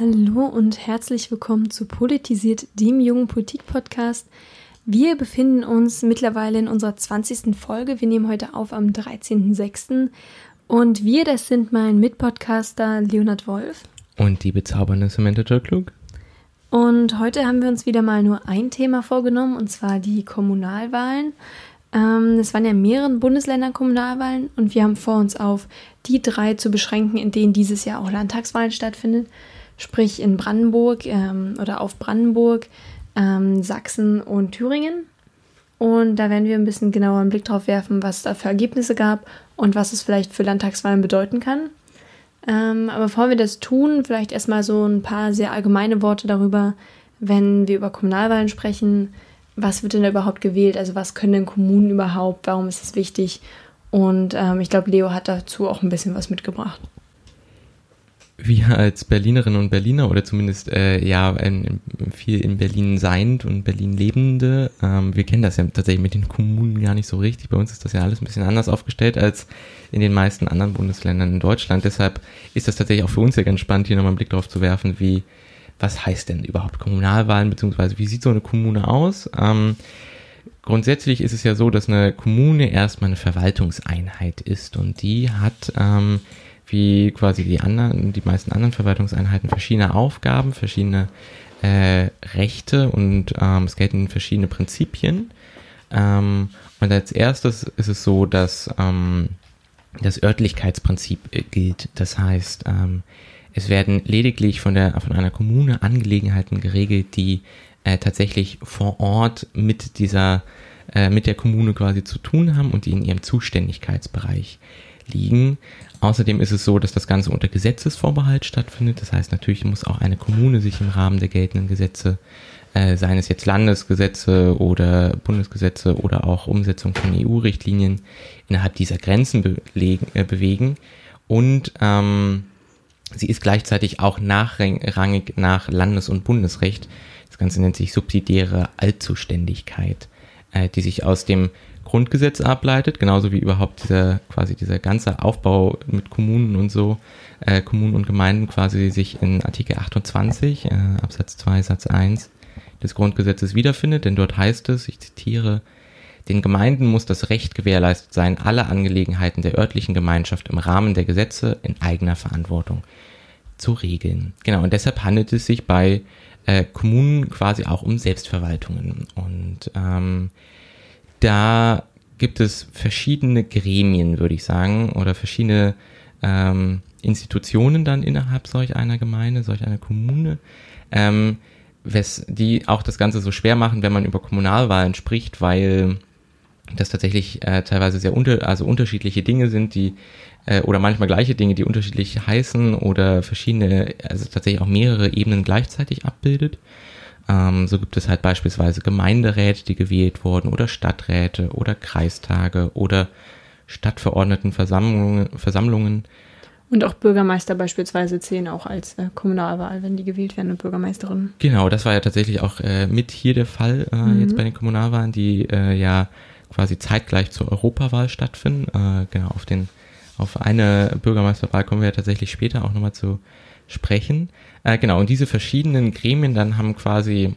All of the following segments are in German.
Hallo und herzlich willkommen zu Politisiert, dem jungen Politik-Podcast. Wir befinden uns mittlerweile in unserer 20. Folge. Wir nehmen heute auf am 13.06. Und wir, das sind mein Mitpodcaster Leonhard Wolf. Und die bezaubernde Samantha Klug. Und heute haben wir uns wieder mal nur ein Thema vorgenommen, und zwar die Kommunalwahlen. Ähm, es waren ja in mehreren Bundesländern Kommunalwahlen und wir haben vor uns auf die drei zu beschränken, in denen dieses Jahr auch Landtagswahlen stattfinden. Sprich in Brandenburg ähm, oder auf Brandenburg, ähm, Sachsen und Thüringen. Und da werden wir ein bisschen genauer einen Blick drauf werfen, was es da für Ergebnisse gab und was es vielleicht für Landtagswahlen bedeuten kann. Ähm, aber bevor wir das tun, vielleicht erstmal so ein paar sehr allgemeine Worte darüber, wenn wir über Kommunalwahlen sprechen, was wird denn da überhaupt gewählt? Also was können denn Kommunen überhaupt? Warum ist es wichtig? Und ähm, ich glaube, Leo hat dazu auch ein bisschen was mitgebracht. Wir als Berlinerinnen und Berliner oder zumindest äh, ja in, viel in Berlin seiend und Berlin lebende, ähm, wir kennen das ja tatsächlich mit den Kommunen gar nicht so richtig. Bei uns ist das ja alles ein bisschen anders aufgestellt als in den meisten anderen Bundesländern in Deutschland. Deshalb ist das tatsächlich auch für uns ja ganz spannend, hier nochmal einen Blick drauf zu werfen, wie was heißt denn überhaupt Kommunalwahlen, beziehungsweise wie sieht so eine Kommune aus? Ähm, grundsätzlich ist es ja so, dass eine Kommune erstmal eine Verwaltungseinheit ist und die hat ähm, wie quasi die anderen, die meisten anderen Verwaltungseinheiten verschiedene Aufgaben, verschiedene äh, Rechte und ähm, es gelten verschiedene Prinzipien. Ähm, und als erstes ist es so, dass ähm, das Örtlichkeitsprinzip äh, gilt. Das heißt, ähm, es werden lediglich von der von einer Kommune Angelegenheiten geregelt, die äh, tatsächlich vor Ort mit dieser äh, mit der Kommune quasi zu tun haben und die in ihrem Zuständigkeitsbereich liegen. Außerdem ist es so, dass das Ganze unter Gesetzesvorbehalt stattfindet. Das heißt, natürlich muss auch eine Kommune sich im Rahmen der geltenden Gesetze, äh, seien es jetzt Landesgesetze oder Bundesgesetze oder auch Umsetzung von EU-Richtlinien, innerhalb dieser Grenzen belegen, äh, bewegen. Und ähm, sie ist gleichzeitig auch nachrangig nach Landes- und Bundesrecht. Das Ganze nennt sich subsidiäre Allzuständigkeit, äh, die sich aus dem Grundgesetz ableitet, genauso wie überhaupt dieser quasi dieser ganze Aufbau mit Kommunen und so, äh, Kommunen und Gemeinden quasi sich in Artikel 28 äh, Absatz 2 Satz 1 des Grundgesetzes wiederfindet, denn dort heißt es, ich zitiere, den Gemeinden muss das Recht gewährleistet sein, alle Angelegenheiten der örtlichen Gemeinschaft im Rahmen der Gesetze in eigener Verantwortung zu regeln. Genau, und deshalb handelt es sich bei äh, Kommunen quasi auch um Selbstverwaltungen. Und ähm, da gibt es verschiedene Gremien, würde ich sagen, oder verschiedene ähm, Institutionen dann innerhalb solch einer Gemeinde, solch einer Kommune, ähm, wes, die auch das Ganze so schwer machen, wenn man über Kommunalwahlen spricht, weil das tatsächlich äh, teilweise sehr unter, also unterschiedliche Dinge sind, die äh, oder manchmal gleiche Dinge, die unterschiedlich heißen oder verschiedene, also tatsächlich auch mehrere Ebenen gleichzeitig abbildet. Ähm, so gibt es halt beispielsweise Gemeinderäte, die gewählt wurden oder Stadträte oder Kreistage oder Stadtverordnetenversammlungen. Versammlungen. Und auch Bürgermeister beispielsweise zählen auch als äh, Kommunalwahl, wenn die gewählt werden und Bürgermeisterinnen. Genau, das war ja tatsächlich auch äh, mit hier der Fall äh, mhm. jetzt bei den Kommunalwahlen, die äh, ja quasi zeitgleich zur Europawahl stattfinden. Äh, genau, auf den auf eine Bürgermeisterwahl kommen wir ja tatsächlich später auch nochmal zu sprechen. Äh, genau, und diese verschiedenen Gremien dann haben quasi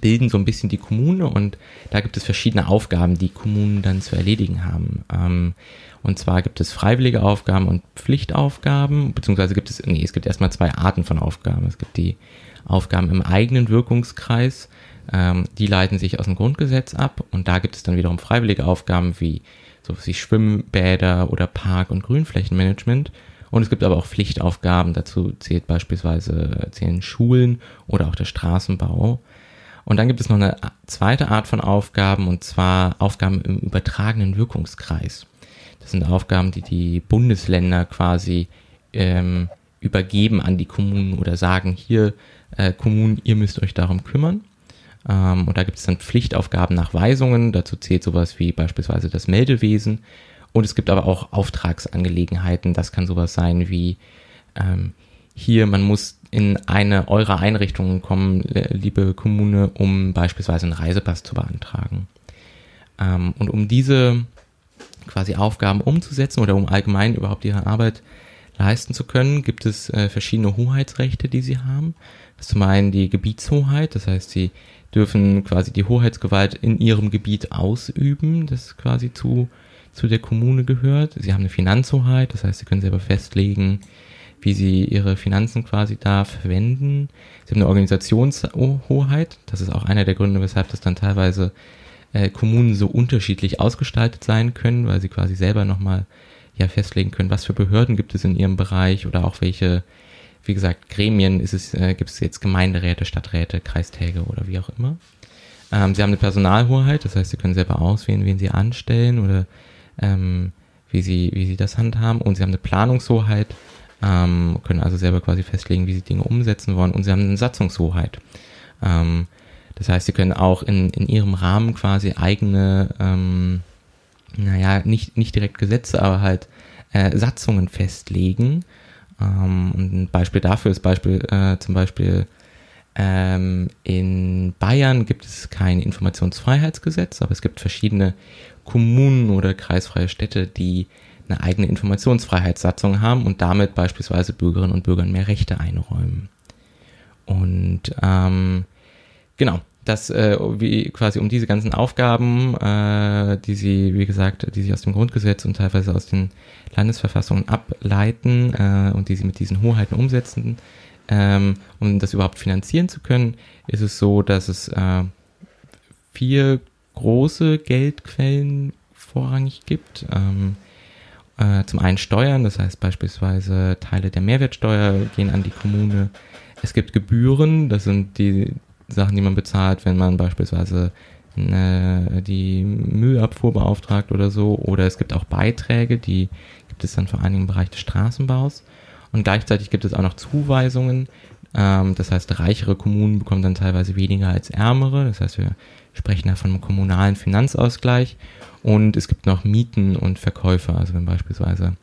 bilden so ein bisschen die Kommune und da gibt es verschiedene Aufgaben, die Kommunen dann zu erledigen haben. Ähm, und zwar gibt es freiwillige Aufgaben und Pflichtaufgaben, beziehungsweise gibt es, nee, es gibt erstmal zwei Arten von Aufgaben. Es gibt die Aufgaben im eigenen Wirkungskreis, ähm, die leiten sich aus dem Grundgesetz ab und da gibt es dann wiederum freiwillige Aufgaben wie so wie Schwimmbäder oder Park- und Grünflächenmanagement. Und es gibt aber auch Pflichtaufgaben, dazu zählt beispielsweise zählen Schulen oder auch der Straßenbau. Und dann gibt es noch eine zweite Art von Aufgaben, und zwar Aufgaben im übertragenen Wirkungskreis. Das sind Aufgaben, die die Bundesländer quasi ähm, übergeben an die Kommunen oder sagen, hier äh, Kommunen, ihr müsst euch darum kümmern. Ähm, und da gibt es dann Pflichtaufgaben nach Weisungen. Dazu zählt sowas wie beispielsweise das Meldewesen. Und es gibt aber auch Auftragsangelegenheiten. Das kann sowas sein wie ähm, hier, man muss in eine eurer Einrichtungen kommen, liebe Kommune, um beispielsweise einen Reisepass zu beantragen. Ähm, und um diese quasi Aufgaben umzusetzen oder um allgemein überhaupt ihre Arbeit leisten zu können, gibt es äh, verschiedene Hoheitsrechte, die sie haben. Das ist zum einen die Gebietshoheit, das heißt, sie dürfen quasi die Hoheitsgewalt in ihrem Gebiet ausüben, das quasi zu, zu der Kommune gehört. Sie haben eine Finanzhoheit, das heißt, sie können selber festlegen, wie sie ihre Finanzen quasi da verwenden. Sie haben eine Organisationshoheit, das ist auch einer der Gründe, weshalb das dann teilweise äh, Kommunen so unterschiedlich ausgestaltet sein können, weil sie quasi selber nochmal ja festlegen können, was für Behörden gibt es in ihrem Bereich oder auch welche, wie gesagt, Gremien ist es, äh, gibt es jetzt Gemeinderäte, Stadträte, Kreistäge oder wie auch immer. Ähm, sie haben eine Personalhoheit, das heißt, sie können selber auswählen, wen sie anstellen oder ähm, wie sie, wie sie das handhaben. Und sie haben eine Planungshoheit, ähm, können also selber quasi festlegen, wie sie Dinge umsetzen wollen. Und sie haben eine Satzungshoheit. Ähm, das heißt, sie können auch in, in ihrem Rahmen quasi eigene, ähm, naja, nicht, nicht direkt Gesetze, aber halt äh, Satzungen festlegen. Ähm, und ein Beispiel dafür ist Beispiel, äh, zum Beispiel ähm, in Bayern gibt es kein Informationsfreiheitsgesetz, aber es gibt verschiedene Kommunen oder kreisfreie Städte, die eine eigene Informationsfreiheitssatzung haben und damit beispielsweise Bürgerinnen und Bürgern mehr Rechte einräumen. Und ähm, genau, das äh, wie quasi um diese ganzen Aufgaben, äh, die sie, wie gesagt, die sie aus dem Grundgesetz und teilweise aus den Landesverfassungen ableiten äh, und die sie mit diesen Hoheiten umsetzen, ähm, um das überhaupt finanzieren zu können, ist es so, dass es äh, vier große Geldquellen vorrangig gibt. Ähm, äh, zum einen Steuern, das heißt beispielsweise Teile der Mehrwertsteuer gehen an die Kommune. Es gibt Gebühren, das sind die Sachen, die man bezahlt, wenn man beispielsweise äh, die Müllabfuhr beauftragt oder so. Oder es gibt auch Beiträge, die gibt es dann vor allen Dingen im Bereich des Straßenbaus. Und gleichzeitig gibt es auch noch Zuweisungen. Ähm, das heißt, reichere Kommunen bekommen dann teilweise weniger als ärmere. Das heißt, wir sprechen da von einem kommunalen Finanzausgleich. Und es gibt noch Mieten und Verkäufe. Also wenn beispielsweise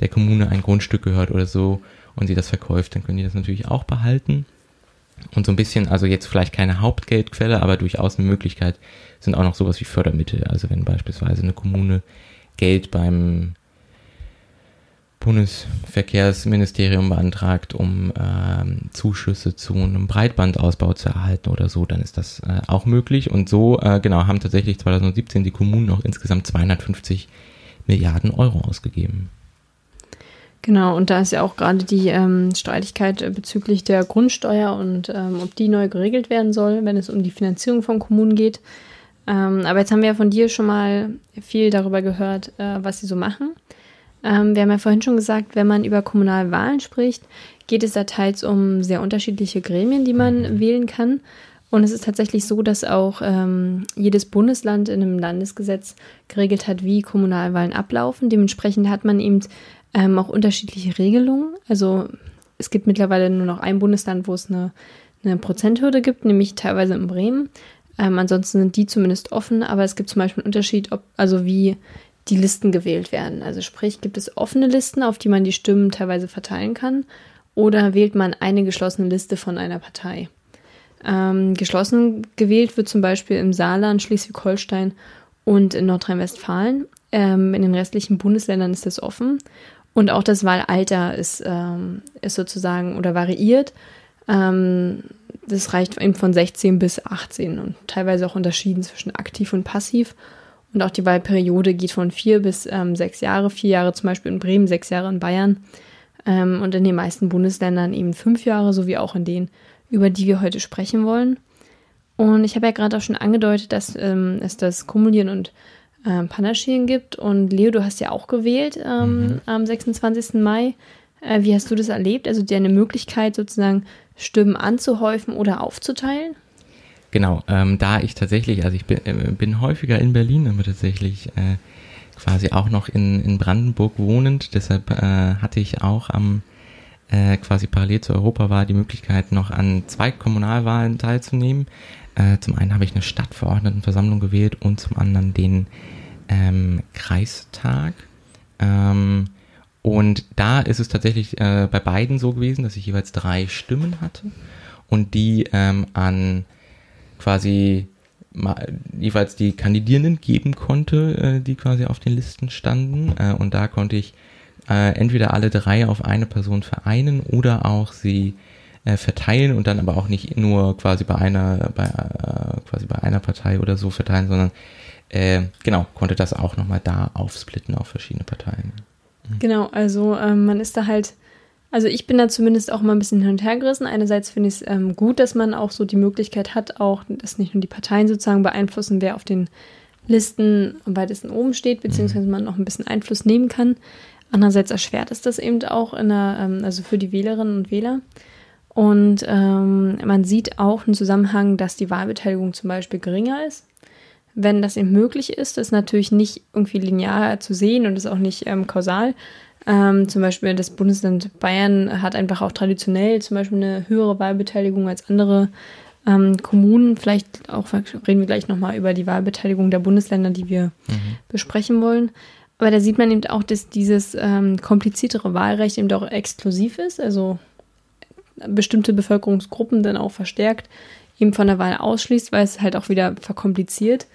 der Kommune ein Grundstück gehört oder so und sie das verkauft, dann können die das natürlich auch behalten. Und so ein bisschen, also jetzt vielleicht keine Hauptgeldquelle, aber durchaus eine Möglichkeit sind auch noch sowas wie Fördermittel. Also wenn beispielsweise eine Kommune Geld beim Bundesverkehrsministerium beantragt, um ähm, Zuschüsse zu einem Breitbandausbau zu erhalten oder so, dann ist das äh, auch möglich. Und so, äh, genau, haben tatsächlich 2017 die Kommunen noch insgesamt 250 Milliarden Euro ausgegeben. Genau, und da ist ja auch gerade die ähm, Streitigkeit äh, bezüglich der Grundsteuer und ähm, ob die neu geregelt werden soll, wenn es um die Finanzierung von Kommunen geht. Ähm, aber jetzt haben wir ja von dir schon mal viel darüber gehört, äh, was sie so machen. Ähm, wir haben ja vorhin schon gesagt, wenn man über kommunale Wahlen spricht, geht es da teils um sehr unterschiedliche Gremien, die man mhm. wählen kann. Und es ist tatsächlich so, dass auch ähm, jedes Bundesland in einem Landesgesetz geregelt hat, wie Kommunalwahlen ablaufen. Dementsprechend hat man eben ähm, auch unterschiedliche Regelungen. Also es gibt mittlerweile nur noch ein Bundesland, wo es eine, eine Prozenthürde gibt, nämlich teilweise in Bremen. Ähm, ansonsten sind die zumindest offen, aber es gibt zum Beispiel einen Unterschied, ob, also wie die Listen gewählt werden. Also sprich, gibt es offene Listen, auf die man die Stimmen teilweise verteilen kann, oder wählt man eine geschlossene Liste von einer Partei. Ähm, geschlossen gewählt wird zum Beispiel im Saarland, Schleswig-Holstein und in Nordrhein-Westfalen. Ähm, in den restlichen Bundesländern ist das offen. Und auch das Wahlalter ist, ähm, ist sozusagen oder variiert. Ähm, das reicht eben von 16 bis 18 und teilweise auch unterschieden zwischen aktiv und passiv. Und auch die Wahlperiode geht von vier bis ähm, sechs Jahre, vier Jahre zum Beispiel in Bremen, sechs Jahre in Bayern ähm, und in den meisten Bundesländern eben fünf Jahre, sowie auch in denen, über die wir heute sprechen wollen. Und ich habe ja gerade auch schon angedeutet, dass ähm, es das Kumulieren und ähm, Panaschieren gibt. Und Leo, du hast ja auch gewählt ähm, mhm. am 26. Mai. Äh, wie hast du das erlebt? Also dir eine Möglichkeit sozusagen Stimmen anzuhäufen oder aufzuteilen? Genau, ähm, da ich tatsächlich, also ich bin, äh, bin häufiger in Berlin, aber tatsächlich äh, quasi auch noch in, in Brandenburg wohnend, deshalb äh, hatte ich auch am äh, quasi parallel zur Europawahl die Möglichkeit, noch an zwei Kommunalwahlen teilzunehmen. Äh, zum einen habe ich eine Stadtverordnetenversammlung gewählt und zum anderen den ähm, Kreistag. Ähm, und da ist es tatsächlich äh, bei beiden so gewesen, dass ich jeweils drei Stimmen hatte und die ähm, an quasi jeweils die Kandidierenden geben konnte, äh, die quasi auf den Listen standen. Äh, und da konnte ich äh, entweder alle drei auf eine Person vereinen oder auch sie äh, verteilen und dann aber auch nicht nur quasi bei einer, bei, äh, quasi bei einer Partei oder so verteilen, sondern äh, genau, konnte das auch nochmal da aufsplitten auf verschiedene Parteien. Mhm. Genau, also ähm, man ist da halt, also ich bin da zumindest auch mal ein bisschen hin und her gerissen. Einerseits finde ich es ähm, gut, dass man auch so die Möglichkeit hat, auch, dass nicht nur die Parteien sozusagen beeinflussen, wer auf den Listen am weitesten oben steht, beziehungsweise mhm. man auch ein bisschen Einfluss nehmen kann. Andererseits erschwert es das eben auch in der, ähm, also für die Wählerinnen und Wähler. Und ähm, man sieht auch einen Zusammenhang, dass die Wahlbeteiligung zum Beispiel geringer ist. Wenn das eben möglich ist, das ist natürlich nicht irgendwie linear zu sehen und ist auch nicht ähm, kausal. Ähm, zum Beispiel das Bundesland Bayern hat einfach auch traditionell zum Beispiel eine höhere Wahlbeteiligung als andere ähm, Kommunen. Vielleicht auch reden wir gleich nochmal über die Wahlbeteiligung der Bundesländer, die wir mhm. besprechen wollen. Aber da sieht man eben auch, dass dieses ähm, kompliziertere Wahlrecht eben auch exklusiv ist, also bestimmte Bevölkerungsgruppen dann auch verstärkt eben von der Wahl ausschließt, weil es halt auch wieder verkompliziert.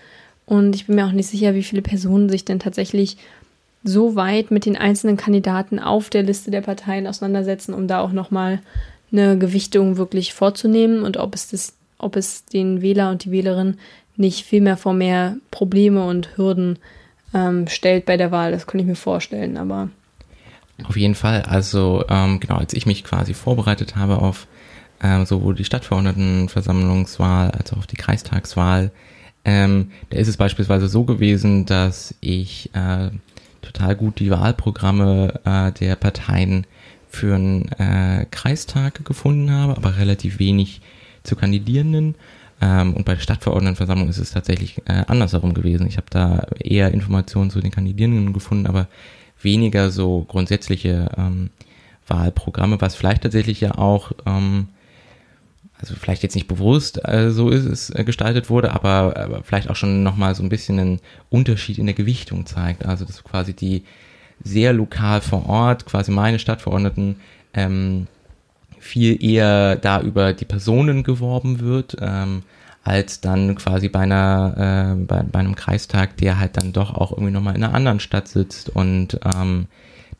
Und ich bin mir auch nicht sicher, wie viele Personen sich denn tatsächlich so weit mit den einzelnen Kandidaten auf der Liste der Parteien auseinandersetzen, um da auch nochmal eine Gewichtung wirklich vorzunehmen und ob es das, ob es den Wähler und die Wählerin nicht viel mehr vor mehr Probleme und Hürden ähm, stellt bei der Wahl. Das könnte ich mir vorstellen, aber. Auf jeden Fall. Also, ähm, genau, als ich mich quasi vorbereitet habe auf ähm, sowohl die Stadtverordnetenversammlungswahl als auch auf die Kreistagswahl, ähm, da ist es beispielsweise so gewesen, dass ich äh, total gut die Wahlprogramme äh, der Parteien für einen äh, Kreistag gefunden habe, aber relativ wenig zu Kandidierenden. Ähm, und bei der Stadtverordnetenversammlung ist es tatsächlich äh, andersherum gewesen. Ich habe da eher Informationen zu den Kandidierenden gefunden, aber weniger so grundsätzliche ähm, Wahlprogramme, was vielleicht tatsächlich ja auch, ähm, also vielleicht jetzt nicht bewusst äh, so ist es äh, gestaltet wurde, aber, aber vielleicht auch schon nochmal so ein bisschen einen Unterschied in der Gewichtung zeigt. Also dass quasi die sehr lokal vor Ort, quasi meine Stadtverordneten, ähm, viel eher da über die Personen geworben wird, ähm, als dann quasi bei einer äh, bei, bei einem Kreistag, der halt dann doch auch irgendwie nochmal in einer anderen Stadt sitzt und ähm,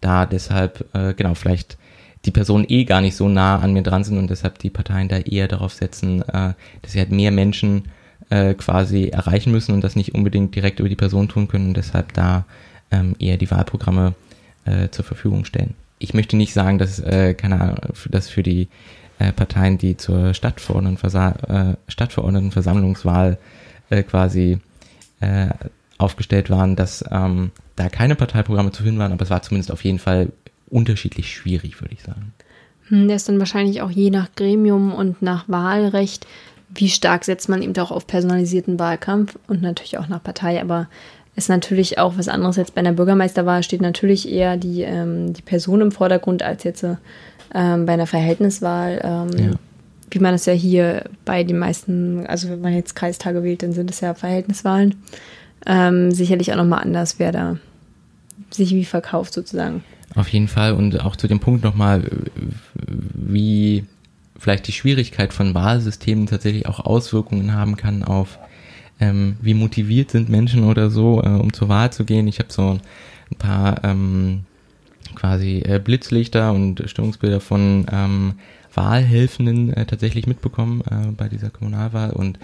da deshalb, äh, genau, vielleicht die Personen eh gar nicht so nah an mir dran sind und deshalb die Parteien da eher darauf setzen, äh, dass sie halt mehr Menschen äh, quasi erreichen müssen und das nicht unbedingt direkt über die Person tun können und deshalb da ähm, eher die Wahlprogramme äh, zur Verfügung stellen. Ich möchte nicht sagen, dass, äh, keine Ahnung, dass für die äh, Parteien, die zur äh, Stadtverordnetenversammlungswahl äh, quasi aufgestellt waren, dass ähm, da keine Parteiprogramme zu finden waren, aber es war zumindest auf jeden Fall unterschiedlich schwierig, würde ich sagen. Hm, der ist dann wahrscheinlich auch je nach Gremium und nach Wahlrecht, wie stark setzt man eben doch auf personalisierten Wahlkampf und natürlich auch nach Partei, aber ist natürlich auch was anderes jetzt bei einer Bürgermeisterwahl, steht natürlich eher die, ähm, die Person im Vordergrund als jetzt ähm, bei einer Verhältniswahl. Ähm, ja. Wie man es ja hier bei den meisten, also wenn man jetzt Kreistage wählt, dann sind es ja Verhältniswahlen. Ähm, sicherlich auch nochmal anders, wer da sich wie verkauft sozusagen. Auf jeden Fall und auch zu dem Punkt nochmal, wie vielleicht die Schwierigkeit von Wahlsystemen tatsächlich auch Auswirkungen haben kann auf ähm, wie motiviert sind Menschen oder so, äh, um zur Wahl zu gehen. Ich habe so ein paar ähm, quasi äh, Blitzlichter und Stimmungsbilder von ähm, Wahlhelfenden äh, tatsächlich mitbekommen äh, bei dieser Kommunalwahl. Und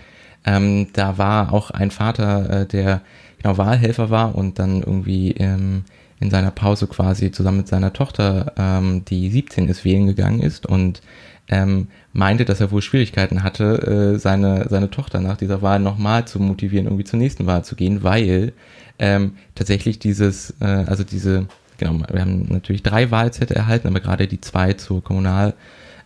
ähm, da war auch ein Vater, äh, der genau Wahlhelfer war und dann irgendwie ähm, in seiner Pause quasi zusammen mit seiner Tochter, ähm, die 17 ist, wählen gegangen ist und ähm, meinte, dass er wohl Schwierigkeiten hatte, äh, seine, seine Tochter nach dieser Wahl nochmal zu motivieren, irgendwie zur nächsten Wahl zu gehen, weil ähm, tatsächlich dieses, äh, also diese, genau, wir haben natürlich drei Wahlzettel erhalten, aber gerade die zwei zur Kommunal,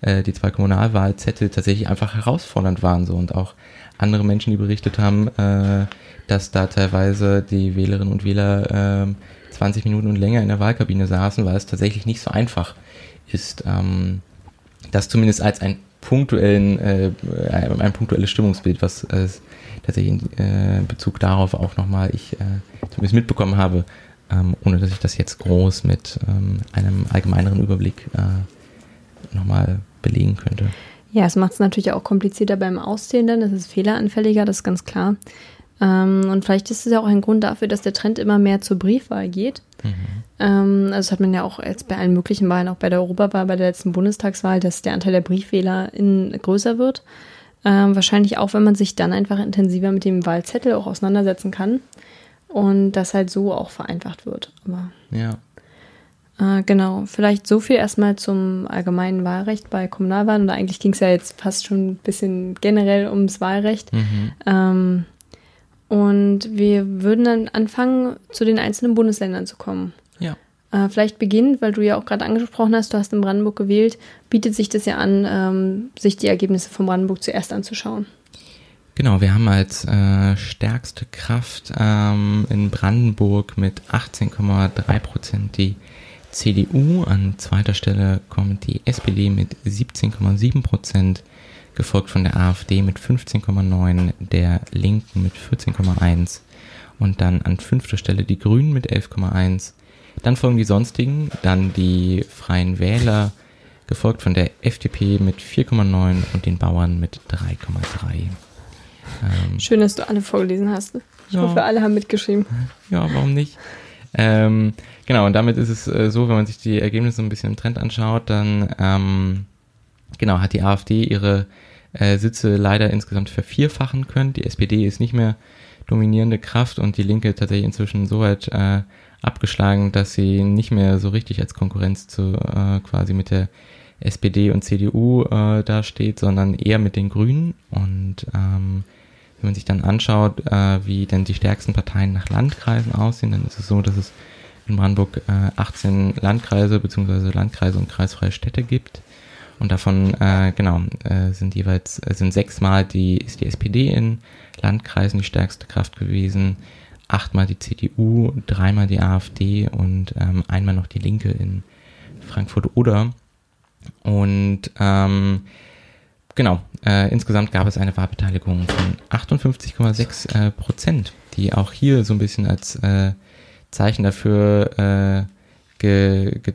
äh, die zwei Kommunalwahlzettel tatsächlich einfach herausfordernd waren so. Und auch andere Menschen, die berichtet haben, äh, dass da teilweise die Wählerinnen und Wähler äh, 20 Minuten und länger in der Wahlkabine saßen, weil es tatsächlich nicht so einfach ist ähm, das zumindest als ein punktuellen, äh, ein punktuelles Stimmungsbild, was äh, tatsächlich in äh, Bezug darauf auch nochmal ich äh, zumindest mitbekommen habe, ähm, ohne dass ich das jetzt groß mit ähm, einem allgemeineren Überblick äh, nochmal belegen könnte. Ja, es macht es natürlich auch komplizierter beim Auszählen dann, es ist fehleranfälliger, das ist ganz klar. Ähm, und vielleicht ist es ja auch ein Grund dafür, dass der Trend immer mehr zur Briefwahl geht. Mhm. Ähm, also das hat man ja auch jetzt bei allen möglichen Wahlen, auch bei der Europawahl, bei der letzten Bundestagswahl, dass der Anteil der Briefwähler in, größer wird. Ähm, wahrscheinlich auch, wenn man sich dann einfach intensiver mit dem Wahlzettel auch auseinandersetzen kann und das halt so auch vereinfacht wird. Aber ja. Äh, genau, vielleicht so viel erstmal zum allgemeinen Wahlrecht bei Kommunalwahlen. Oder eigentlich ging es ja jetzt fast schon ein bisschen generell ums Wahlrecht. Mhm. Ähm, und wir würden dann anfangen, zu den einzelnen Bundesländern zu kommen. Ja. Äh, vielleicht beginnt, weil du ja auch gerade angesprochen hast, du hast in Brandenburg gewählt, bietet sich das ja an, ähm, sich die Ergebnisse von Brandenburg zuerst anzuschauen. Genau, wir haben als äh, stärkste Kraft ähm, in Brandenburg mit 18,3 Prozent die CDU. An zweiter Stelle kommt die SPD mit 17,7 Prozent, gefolgt von der AfD mit 15,9, der Linken mit 14,1 und dann an fünfter Stelle die Grünen mit 11,1. Dann folgen die sonstigen, dann die Freien Wähler, gefolgt von der FDP mit 4,9 und den Bauern mit 3,3. Ähm, Schön, dass du alle vorgelesen hast. Ich ja. hoffe, alle haben mitgeschrieben. Ja, warum nicht? Ähm, genau, und damit ist es äh, so, wenn man sich die Ergebnisse ein bisschen im Trend anschaut, dann ähm, genau hat die AfD ihre äh, Sitze leider insgesamt vervierfachen können. Die SPD ist nicht mehr dominierende Kraft und die Linke tatsächlich inzwischen so weit äh, abgeschlagen, dass sie nicht mehr so richtig als Konkurrenz zu äh, quasi mit der SPD und CDU äh, dasteht, sondern eher mit den Grünen. Und ähm, wenn man sich dann anschaut, äh, wie denn die stärksten Parteien nach Landkreisen aussehen, dann ist es so, dass es in Brandenburg äh, 18 Landkreise bzw. Landkreise und kreisfreie Städte gibt. Und davon, äh, genau, äh, sind jeweils, äh, sind sechsmal die, ist die SPD in Landkreisen die stärkste Kraft gewesen, achtmal die CDU, dreimal die AfD und ähm, einmal noch die Linke in Frankfurt oder. Und ähm, genau, äh, insgesamt gab es eine Wahlbeteiligung von 58,6 äh, Prozent, die auch hier so ein bisschen als äh, Zeichen dafür äh, ge, ge,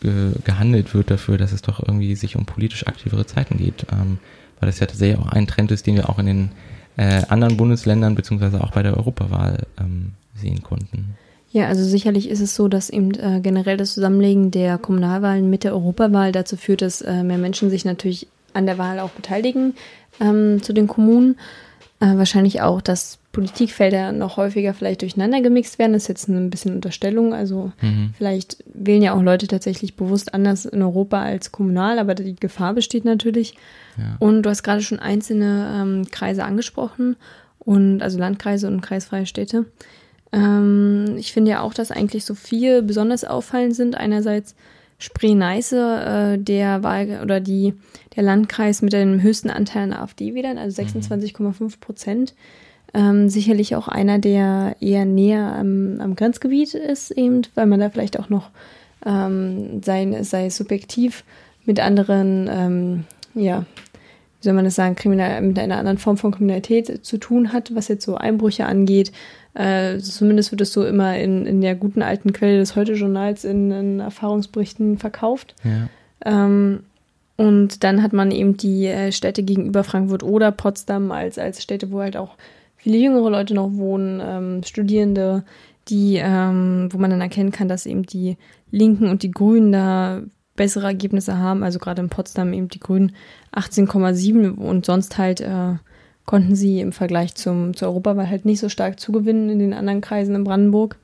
ge, gehandelt wird, dafür, dass es doch irgendwie sich um politisch aktivere Zeiten geht. Ähm, weil das ja tatsächlich auch ein Trend ist, den wir auch in den äh, anderen Bundesländern beziehungsweise auch bei der Europawahl ähm, sehen konnten. Ja, also sicherlich ist es so, dass eben äh, generell das Zusammenlegen der Kommunalwahlen mit der Europawahl dazu führt, dass äh, mehr Menschen sich natürlich an der Wahl auch beteiligen ähm, zu den Kommunen. Äh, wahrscheinlich auch, dass Politikfelder noch häufiger vielleicht durcheinander gemixt werden. Das ist jetzt ein bisschen Unterstellung. Also mhm. vielleicht wählen ja auch Leute tatsächlich bewusst anders in Europa als kommunal, aber die Gefahr besteht natürlich. Ja. Und du hast gerade schon einzelne ähm, Kreise angesprochen und also Landkreise und kreisfreie Städte. Ähm, ich finde ja auch, dass eigentlich so vier besonders auffallend sind. Einerseits Spree-Neiße, äh, der Wahl oder die, der Landkreis mit dem höchsten Anteil an AfD-Wählern, also 26,5 mhm. Prozent. Ähm, sicherlich auch einer, der eher näher am, am, Grenzgebiet ist, eben, weil man da vielleicht auch noch ähm, sein, sei subjektiv mit anderen, ähm, ja, wie soll man das sagen, kriminal, mit einer anderen Form von Kriminalität zu tun hat, was jetzt so Einbrüche angeht, äh, zumindest wird es so immer in, in der guten alten Quelle des Heute-Journals in, in, Erfahrungsberichten verkauft. Ja. Ähm, und dann hat man eben die äh, Städte gegenüber Frankfurt oder Potsdam als, als Städte, wo halt auch viele jüngere Leute noch wohnen, ähm, Studierende, die, ähm, wo man dann erkennen kann, dass eben die Linken und die Grünen da bessere Ergebnisse haben. Also gerade in Potsdam eben die Grünen 18,7 und sonst halt äh, konnten sie im Vergleich zum, zur Europawahl halt nicht so stark zugewinnen in den anderen Kreisen in Brandenburg.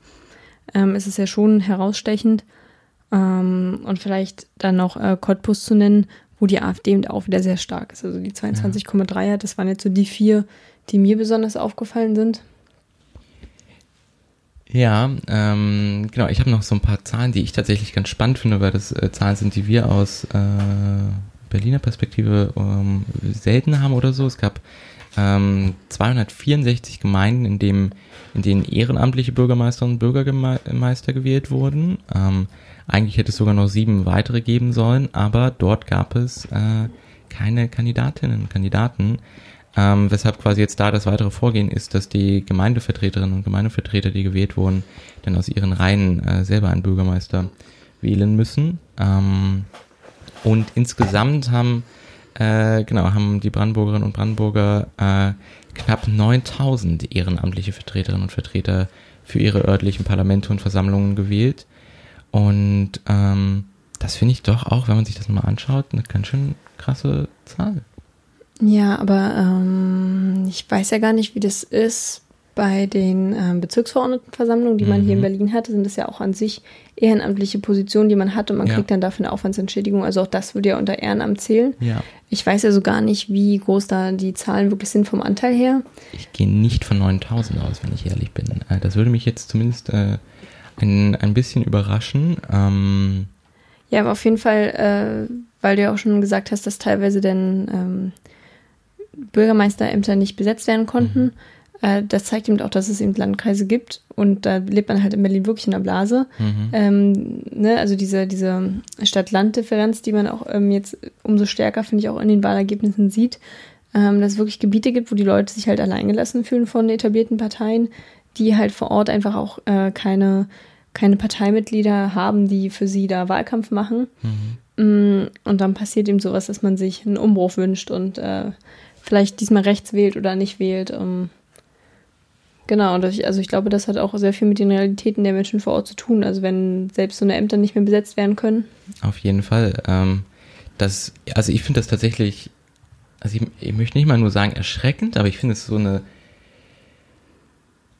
Ähm, ist es ja schon herausstechend. Ähm, und vielleicht dann noch äh, Cottbus zu nennen, wo die AfD eben auch wieder sehr stark ist. Also die 22,3 hat, das waren jetzt so die vier, die mir besonders aufgefallen sind. Ja, ähm, genau. Ich habe noch so ein paar Zahlen, die ich tatsächlich ganz spannend finde, weil das äh, Zahlen sind, die wir aus äh, Berliner Perspektive ähm, selten haben oder so. Es gab ähm, 264 Gemeinden, in, dem, in denen ehrenamtliche Bürgermeisterinnen und Bürgermeister gewählt wurden. Ähm, eigentlich hätte es sogar noch sieben weitere geben sollen, aber dort gab es äh, keine Kandidatinnen und Kandidaten. Ähm, weshalb quasi jetzt da das weitere Vorgehen ist, dass die Gemeindevertreterinnen und Gemeindevertreter, die gewählt wurden, dann aus ihren Reihen äh, selber einen Bürgermeister wählen müssen. Ähm, und insgesamt haben, äh, genau, haben die Brandenburgerinnen und Brandenburger äh, knapp 9000 ehrenamtliche Vertreterinnen und Vertreter für ihre örtlichen Parlamente und Versammlungen gewählt. Und ähm, das finde ich doch auch, wenn man sich das mal anschaut, eine ganz schön krasse Zahl. Ja, aber ähm, ich weiß ja gar nicht, wie das ist. Bei den ähm, Bezirksverordnetenversammlungen, die man hier in Mhm. Berlin hat, sind das ja auch an sich ehrenamtliche Positionen, die man hat und man Ja. kriegt dann dafür eine Aufwandsentschädigung. Also auch das würde ja unter Ehrenamt zählen. Ja. Ich weiß ja so gar nicht, wie groß da die Zahlen wirklich sind vom Anteil her. Ich gehe nicht von 9000 aus, wenn ich ehrlich bin. Äh, das würde mich jetzt zumindest äh, ein, ein bisschen überraschen. Ähm, Ja, aber auf jeden Fall, äh, weil du ja auch schon gesagt hast, dass teilweise denn ähm, Bürgermeisterämter nicht besetzt werden konnten. Äh, das zeigt eben auch, dass es eben Landkreise gibt und da lebt man halt in Berlin wirklich in der Blase. mhm. Ähm, ne, also diese, diese Stadt-Land-Differenz, die man auch ähm, jetzt umso stärker, finde ich, auch in den Wahlergebnissen sieht, ähm, dass es wirklich Gebiete gibt, wo die Leute sich halt alleingelassen fühlen von etablierten Parteien, die halt vor Ort einfach auch äh, keine, keine Parteimitglieder haben, die für sie da Wahlkampf machen. Mm, Und dann passiert eben sowas, dass man sich einen Umbruch wünscht und äh, vielleicht diesmal rechts wählt oder nicht wählt. Ähm, genau, ich, also ich glaube, das hat auch sehr viel mit den Realitäten der Menschen vor Ort zu tun. Also wenn selbst so eine Ämter nicht mehr besetzt werden können. Auf jeden Fall. Ähm, das, also ich finde das tatsächlich, also ich, ich möchte nicht mal nur sagen erschreckend, aber ich finde es so eine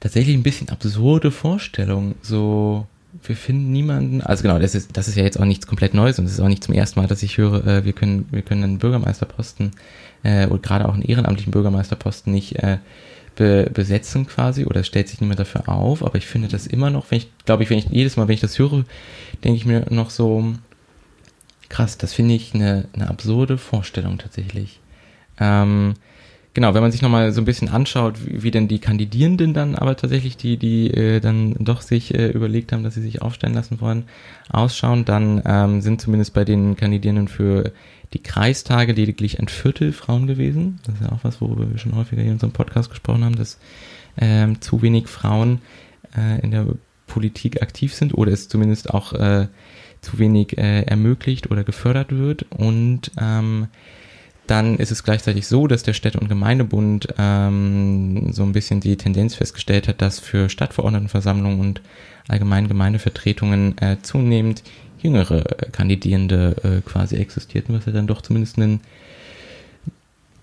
tatsächlich ein bisschen absurde Vorstellung. So, wir finden niemanden, also genau, das ist, das ist ja jetzt auch nichts komplett Neues und es ist auch nicht zum ersten Mal, dass ich höre, äh, wir können, wir können einen Bürgermeisterposten äh, und gerade auch einen ehrenamtlichen Bürgermeisterposten nicht äh, be, besetzen quasi oder es stellt sich niemand dafür auf, aber ich finde das immer noch, wenn ich, glaube ich, wenn ich jedes Mal, wenn ich das höre, denke ich mir noch so, krass, das finde ich eine, eine absurde Vorstellung tatsächlich. Ähm, genau, wenn man sich nochmal so ein bisschen anschaut, wie, wie denn die Kandidierenden dann aber tatsächlich, die, die äh, dann doch sich äh, überlegt haben, dass sie sich aufstellen lassen wollen, ausschauen, dann ähm, sind zumindest bei den Kandidierenden für die Kreistage lediglich ein Viertel Frauen gewesen. Das ist ja auch was, worüber wir schon häufiger hier in unserem Podcast gesprochen haben, dass ähm, zu wenig Frauen äh, in der Politik aktiv sind oder es zumindest auch äh, zu wenig äh, ermöglicht oder gefördert wird. Und ähm, dann ist es gleichzeitig so, dass der Städte- und Gemeindebund ähm, so ein bisschen die Tendenz festgestellt hat, dass für Stadtverordnetenversammlungen und allgemeinen Gemeindevertretungen äh, zunehmend jüngere Kandidierende äh, quasi existierten, was ja dann doch zumindest eine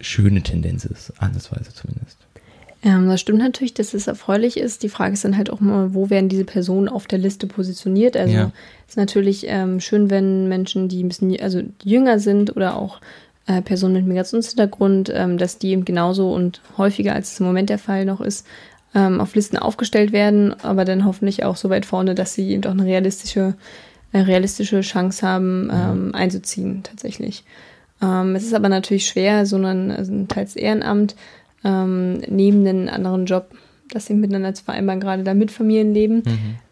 schöne Tendenz ist, andersweise zumindest. Ähm, das stimmt natürlich, dass es erfreulich ist. Die Frage ist dann halt auch mal, wo werden diese Personen auf der Liste positioniert? Also Ja. ist natürlich ähm, schön, wenn Menschen, die ein bisschen also jünger sind oder auch äh, Personen mit Migrationshintergrund, ähm, dass die eben genauso und häufiger als es im Moment der Fall noch ist, ähm, auf Listen aufgestellt werden, aber dann hoffentlich auch so weit vorne, dass sie eben auch eine realistische, äh, realistische Chance haben, ähm, einzuziehen tatsächlich. Ähm, es ist aber natürlich schwer, so ein, also ein teils Ehrenamt ähm, neben einen anderen Job, das eben miteinander zu vereinbaren, gerade da mit Familienleben,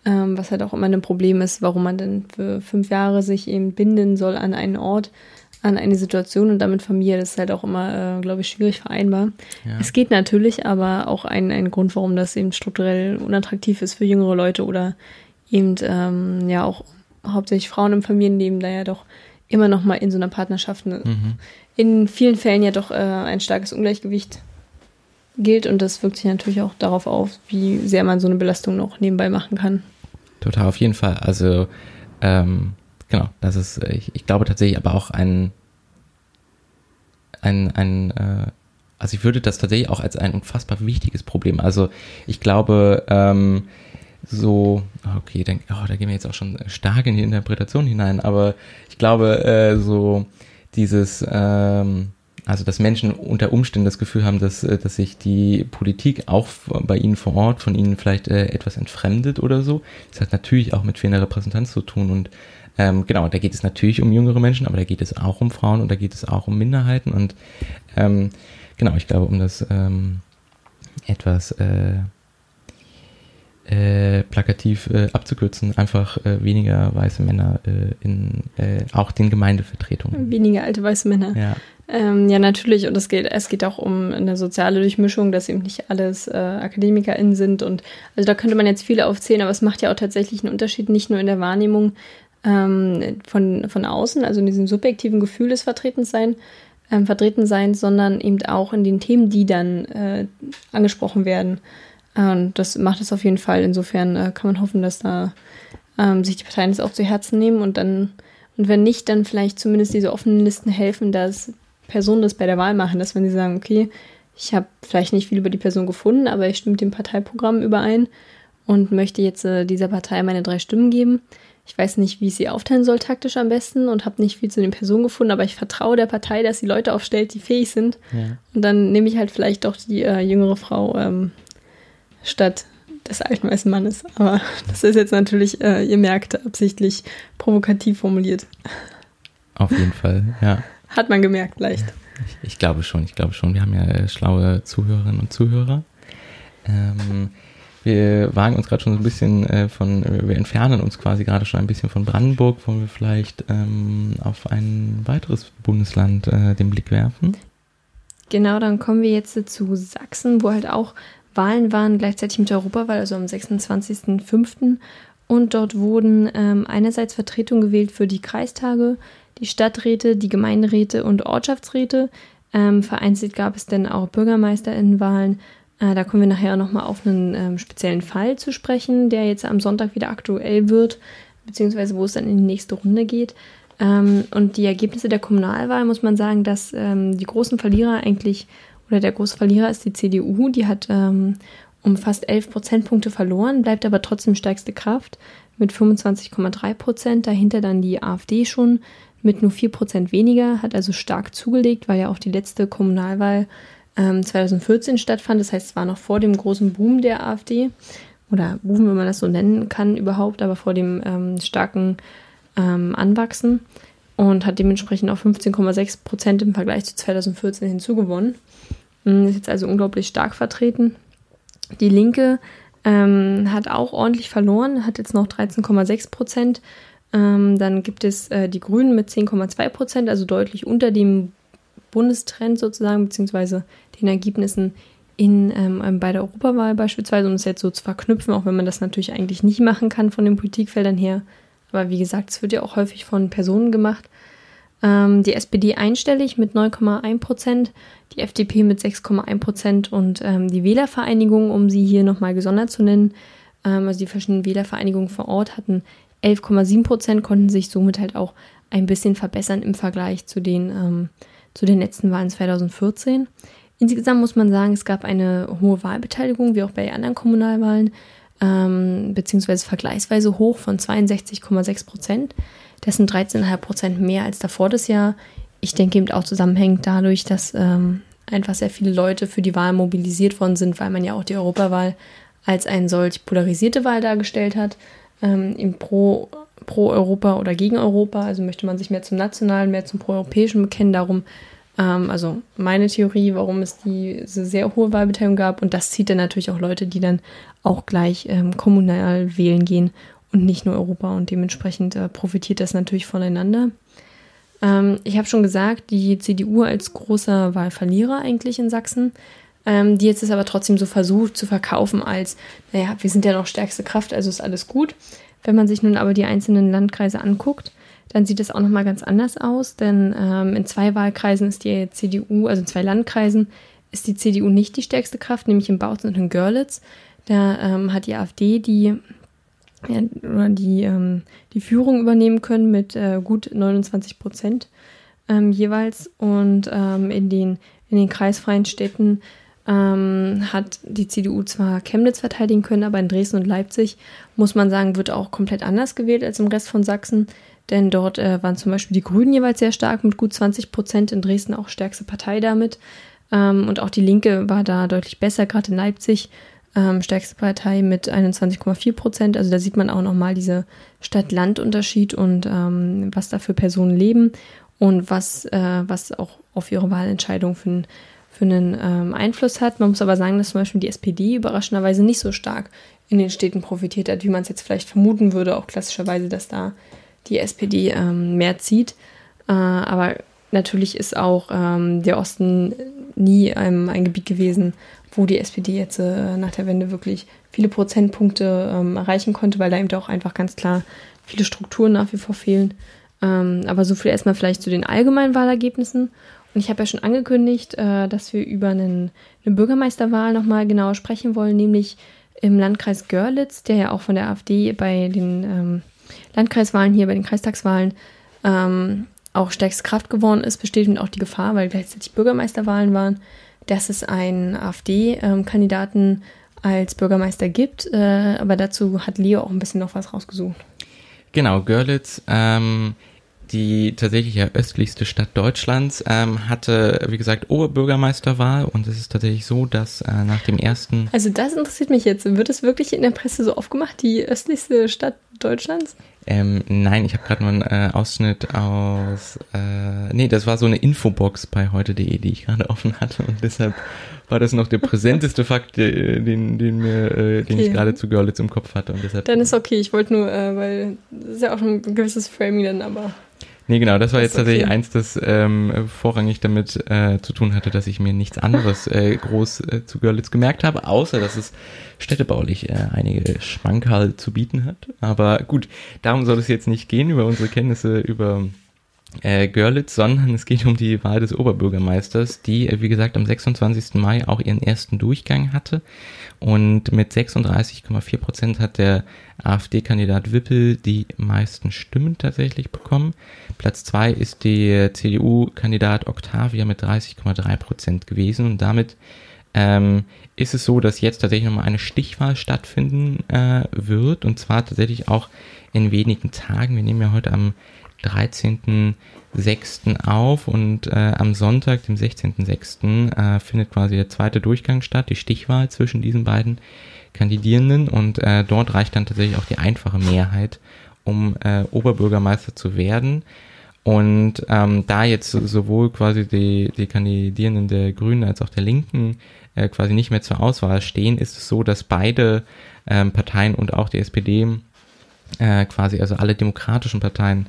ähm, was halt auch immer ein Problem ist, warum man dann für fünf Jahre sich eben binden soll an einen Ort, an eine Situation und damit Familie, das ist halt auch immer, äh, glaube ich, schwierig vereinbar. Ja. Es geht natürlich, aber auch ein, ein Grund, warum das eben strukturell unattraktiv ist für jüngere Leute oder eben ähm, ja auch hauptsächlich Frauen im Familienleben, da ja doch immer noch mal in so einer Partnerschaft eine, Mhm. in vielen Fällen ja doch äh, ein starkes Ungleichgewicht gilt und das wirkt sich natürlich auch darauf auf, wie sehr man so eine Belastung noch nebenbei machen kann. Total, auf jeden Fall. Also, ähm, genau, das ist, äh, ich, ich glaube tatsächlich aber auch ein, ein, ein, äh, also ich würde das tatsächlich auch als ein unfassbar wichtiges Problem. Also ich glaube, ähm, so, okay, dann, oh, da gehen wir jetzt auch schon stark in die Interpretation hinein, aber ich glaube, äh, so dieses, ähm, also dass Menschen unter Umständen das Gefühl haben, dass, äh, dass sich die Politik auch bei ihnen vor Ort von ihnen vielleicht äh, etwas entfremdet oder so. Das hat natürlich auch mit fehlender Repräsentanz zu tun und ähm, genau, da geht es natürlich um jüngere Menschen, aber da geht es auch um Frauen und da geht es auch um Minderheiten und ähm, genau, ich glaube, um das ähm, etwas äh, äh, plakativ äh, abzukürzen, einfach äh, weniger weiße Männer äh, in äh, auch den Gemeindevertretungen. Weniger alte weiße Männer. Ja. Ähm, ja, natürlich. Und es geht, es geht auch um eine soziale Durchmischung, dass eben nicht alles äh, AkademikerInnen sind. Und also da könnte man jetzt viele aufzählen, aber es macht ja auch tatsächlich einen Unterschied, nicht nur in der Wahrnehmung ähm, von, von außen, also in diesem subjektiven Gefühl des Vertretenseins, ähm, Vertretenseins, sondern eben auch in den Themen, die dann äh, angesprochen werden. Und das macht es auf jeden Fall. Insofern äh, kann man hoffen, dass da ähm, sich die Parteien das auch zu Herzen nehmen und dann, und wenn nicht, dann vielleicht zumindest diese offenen Listen helfen, dass Personen das bei der Wahl machen, dass wenn sie sagen, okay, ich habe vielleicht nicht viel über die Person gefunden, aber ich stimme dem Parteiprogramm überein und möchte jetzt äh, dieser Partei meine drei Stimmen geben. Ich weiß nicht, wie ich sie aufteilen soll taktisch am besten und habe nicht viel zu den Personen gefunden, aber ich vertraue der Partei, dass sie Leute aufstellt, die fähig sind. Ja. Und dann nehme ich halt vielleicht doch die äh, jüngere Frau ähm, statt des alten weißen Mannes. Aber das ist jetzt natürlich, äh, ihr merkt, absichtlich provokativ formuliert. Auf jeden Fall, ja. Hat man gemerkt, leicht. Ich, ich glaube schon, ich glaube schon. Wir haben ja äh, schlaue Zuhörerinnen und Zuhörer. Ähm, wir wagen uns gerade schon so ein bisschen äh, von, wir entfernen uns quasi gerade schon ein bisschen von Brandenburg, wollen wir vielleicht ähm, auf ein weiteres Bundesland äh, den Blick werfen? Genau, dann kommen wir jetzt zu Sachsen, wo halt auch Wahlen waren gleichzeitig mit der Europawahl, also am 26.05. Und dort wurden ähm, einerseits Vertretungen gewählt für die Kreistage, die Stadträte, die Gemeinderäte und Ortschaftsräte. Ähm, vereinzelt gab es dann auch BürgermeisterInnenwahlen. Äh, da kommen wir nachher nochmal auf einen ähm, speziellen Fall zu sprechen, der jetzt am Sonntag wieder aktuell wird, beziehungsweise wo es dann in die nächste Runde geht. Ähm, und die Ergebnisse der Kommunalwahl muss man sagen, dass ähm, die großen Verlierer eigentlich oder der große Verlierer ist die CDU, die hat ähm, um fast 11 Prozentpunkte verloren, bleibt aber trotzdem stärkste Kraft mit 25,3 Prozent. Dahinter dann die AfD schon mit nur 4 Prozent weniger, hat also stark zugelegt, weil ja auch die letzte Kommunalwahl ähm, 2014 stattfand. Das heißt, es war noch vor dem großen Boom der AfD oder Boom, wenn man das so nennen kann überhaupt, aber vor dem ähm, starken ähm, Anwachsen und hat dementsprechend auch 15,6 Prozent im Vergleich zu 2014 hinzugewonnen. Hm, ist jetzt also unglaublich stark vertreten. Die Linke ähm, hat auch ordentlich verloren, hat jetzt noch 13,6 Prozent. Ähm, dann gibt es äh, die Grünen mit 10,2 Prozent, also deutlich unter dem Bundestrend sozusagen, beziehungsweise den Ergebnissen in, ähm, bei der Europawahl beispielsweise, um es jetzt so zu verknüpfen, auch wenn man das natürlich eigentlich nicht machen kann von den Politikfeldern her. Aber wie gesagt, es wird ja auch häufig von Personen gemacht. Ähm, die SPD einstellig mit 9,1 Prozent, die FDP mit 6,1 Prozent und ähm, die Wählervereinigung, um sie hier nochmal gesondert zu nennen, ähm, also die verschiedenen Wählervereinigungen vor Ort hatten 11,7 Prozent, konnten sich somit halt auch ein bisschen verbessern im Vergleich zu den, ähm, zu den letzten Wahlen 2014. Insgesamt muss man sagen, es gab eine hohe Wahlbeteiligung, wie auch bei anderen Kommunalwahlen, ähm, beziehungsweise vergleichsweise hoch von 62,6 Prozent. Das sind 13,5 Prozent mehr als davor das Jahr. Ich denke eben auch zusammenhängt dadurch, dass ähm, einfach sehr viele Leute für die Wahl mobilisiert worden sind, weil man ja auch die Europawahl als eine solch polarisierte Wahl dargestellt hat, ähm, Pro, Pro Europa oder gegen Europa. Also möchte man sich mehr zum Nationalen, mehr zum Proeuropäischen bekennen. Darum, ähm, also meine Theorie, warum es diese sehr hohe Wahlbeteiligung gab. Und das zieht dann natürlich auch Leute, die dann auch gleich ähm, kommunal wählen gehen und nicht nur Europa. Und dementsprechend äh, profitiert das natürlich voneinander. Ähm, ich habe schon gesagt, die CDU als großer Wahlverlierer eigentlich in Sachsen, ähm, die jetzt ist aber trotzdem so versucht zu verkaufen als, naja, wir sind ja noch stärkste Kraft, also ist alles gut. Wenn man sich nun aber die einzelnen Landkreise anguckt, dann sieht es auch nochmal ganz anders aus, denn ähm, in zwei Wahlkreisen ist die CDU, also in zwei Landkreisen, ist die CDU nicht die stärkste Kraft, nämlich in Bautzen und in Görlitz. Da ähm, hat die AfD die ja, oder die, ähm, die Führung übernehmen können mit äh, gut 29 Prozent ähm, jeweils. Und ähm, in, den, in den kreisfreien Städten ähm, hat die CDU zwar Chemnitz verteidigen können, aber in Dresden und Leipzig, muss man sagen, wird auch komplett anders gewählt als im Rest von Sachsen. denn dort äh, waren zum Beispiel die Grünen jeweils sehr stark mit gut 20 Prozent, in Dresden auch stärkste Partei damit. Ähm, und auch die Linke war da deutlich besser, gerade in Leipzig. Ähm, stärkste Partei mit 21,4 Prozent. Also da sieht man auch nochmal diese Stadt-Land-Unterschied und ähm, was da für Personen leben und was, äh, was auch auf ihre Wahlentscheidung für, ein, für einen ähm, Einfluss hat. Man muss aber sagen, dass zum Beispiel die SPD überraschenderweise nicht so stark in den Städten profitiert hat, wie man es jetzt vielleicht vermuten würde, auch klassischerweise, dass da die SPD ähm, mehr zieht. Äh, aber natürlich ist auch ähm, der Osten nie ähm, ein Gebiet gewesen, wo die SPD jetzt äh, nach der Wende wirklich viele Prozentpunkte ähm, erreichen konnte, weil da eben auch einfach ganz klar viele Strukturen nach wie vor fehlen. Ähm, aber so viel erstmal vielleicht zu den allgemeinen Wahlergebnissen. Und ich habe ja schon angekündigt, äh, dass wir über einen, eine Bürgermeisterwahl nochmal genauer sprechen wollen, nämlich im Landkreis Görlitz, der ja auch von der AfD bei den ähm, Landkreiswahlen hier, bei den Kreistagswahlen ähm, auch stärkste Kraft geworden ist, besteht eben auch die Gefahr, weil gleichzeitig Bürgermeisterwahlen waren, dass es einen AfD-Kandidaten als Bürgermeister gibt. Äh, aber dazu hat Leo auch ein bisschen noch was rausgesucht. Genau, Görlitz, ähm, die tatsächlich ja östlichste Stadt Deutschlands, ähm, hatte, wie gesagt, Oberbürgermeisterwahl und es ist tatsächlich so, dass äh, nach dem ersten. Also das interessiert mich jetzt. Wird es wirklich in der Presse so aufgemacht, die östlichste Stadt Deutschlands? Ähm, nein, ich habe gerade nur einen äh, Ausschnitt aus. Äh, nee, das war so eine Infobox bei heute.de, die ich gerade offen hatte und deshalb war das noch der präsenteste Fakt, den, den, mir, äh, den okay. ich gerade zu Görlitz im Kopf hatte. Und deshalb, dann ist okay, ich wollte nur, äh, weil das ist ja auch ein gewisses Framing dann, aber. Nee, genau, das war das jetzt tatsächlich okay. eins, das ähm, vorrangig damit äh, zu tun hatte, dass ich mir nichts anderes äh, groß äh, zu Görlitz gemerkt habe, außer dass es städtebaulich äh, einige Schmankerl zu bieten hat. Aber gut, darum soll es jetzt nicht gehen, über unsere Kenntnisse über äh, Görlitz, sondern es geht um die Wahl des Oberbürgermeisters, die, wie gesagt, am 26. Mai auch ihren ersten Durchgang hatte. Und mit 36,4 Prozent hat der AfD-Kandidat Wippel die meisten Stimmen tatsächlich bekommen. Platz zwei ist der CDU-Kandidat Octavia mit 30,3 Prozent gewesen. Und damit ähm, ist es so, dass jetzt tatsächlich nochmal eine Stichwahl stattfinden äh, wird. Und zwar tatsächlich auch in wenigen Tagen. Wir nehmen ja heute am 13.06. auf und äh, am Sonntag, dem 16.06., äh, findet quasi der zweite Durchgang statt, die Stichwahl zwischen diesen beiden Kandidierenden und äh, dort reicht dann tatsächlich auch die einfache Mehrheit, um äh, Oberbürgermeister zu werden. Und ähm, da jetzt sowohl quasi die, die Kandidierenden der Grünen als auch der Linken äh, quasi nicht mehr zur Auswahl stehen, ist es so, dass beide ähm, Parteien und auch die SPD äh, quasi, also alle demokratischen Parteien,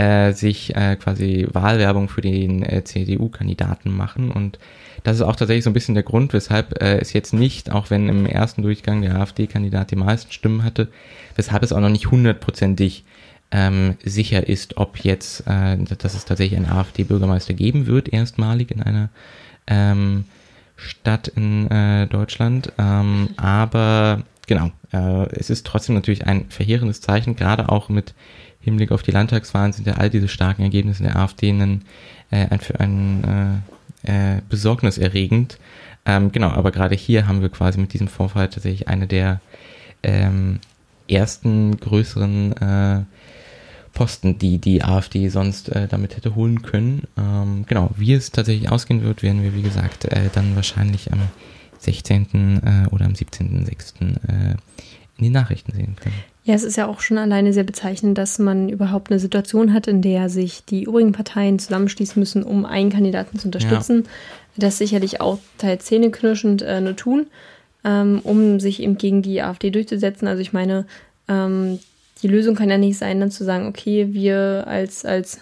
äh, sich äh, quasi Wahlwerbung für den äh, CDU-Kandidaten machen. Und das ist auch tatsächlich so ein bisschen der Grund, weshalb äh, es jetzt nicht, auch wenn im ersten Durchgang der AfD-Kandidat die meisten Stimmen hatte, weshalb es auch noch nicht hundertprozentig ähm, sicher ist, ob jetzt, äh, dass es tatsächlich einen AfD-Bürgermeister geben wird, erstmalig in einer ähm, Stadt in äh, Deutschland. Ähm, aber genau, äh, es ist trotzdem natürlich ein verheerendes Zeichen, gerade auch mit Hinblick auf die Landtagswahlen sind ja all diese starken Ergebnisse der AfD ein, äh, ein, ein äh, äh, besorgniserregend. Ähm, genau, aber gerade hier haben wir quasi mit diesem Vorfall tatsächlich eine der ähm, ersten größeren äh, Posten, die die AfD sonst äh, damit hätte holen können. Ähm, genau, wie es tatsächlich ausgehen wird, werden wir, wie gesagt, äh, dann wahrscheinlich am 16. Äh, oder am 17.06. Äh, in den Nachrichten sehen können. Ja, es ist ja auch schon alleine sehr bezeichnend, dass man überhaupt eine Situation hat, in der sich die übrigen Parteien zusammenschließen müssen, um einen Kandidaten zu unterstützen. Ja. Das sicherlich auch teils zähneknirschend äh, nur tun, ähm, um sich eben gegen die AfD durchzusetzen. Also ich meine, ähm, die Lösung kann ja nicht sein, dann zu sagen, okay, wir als, als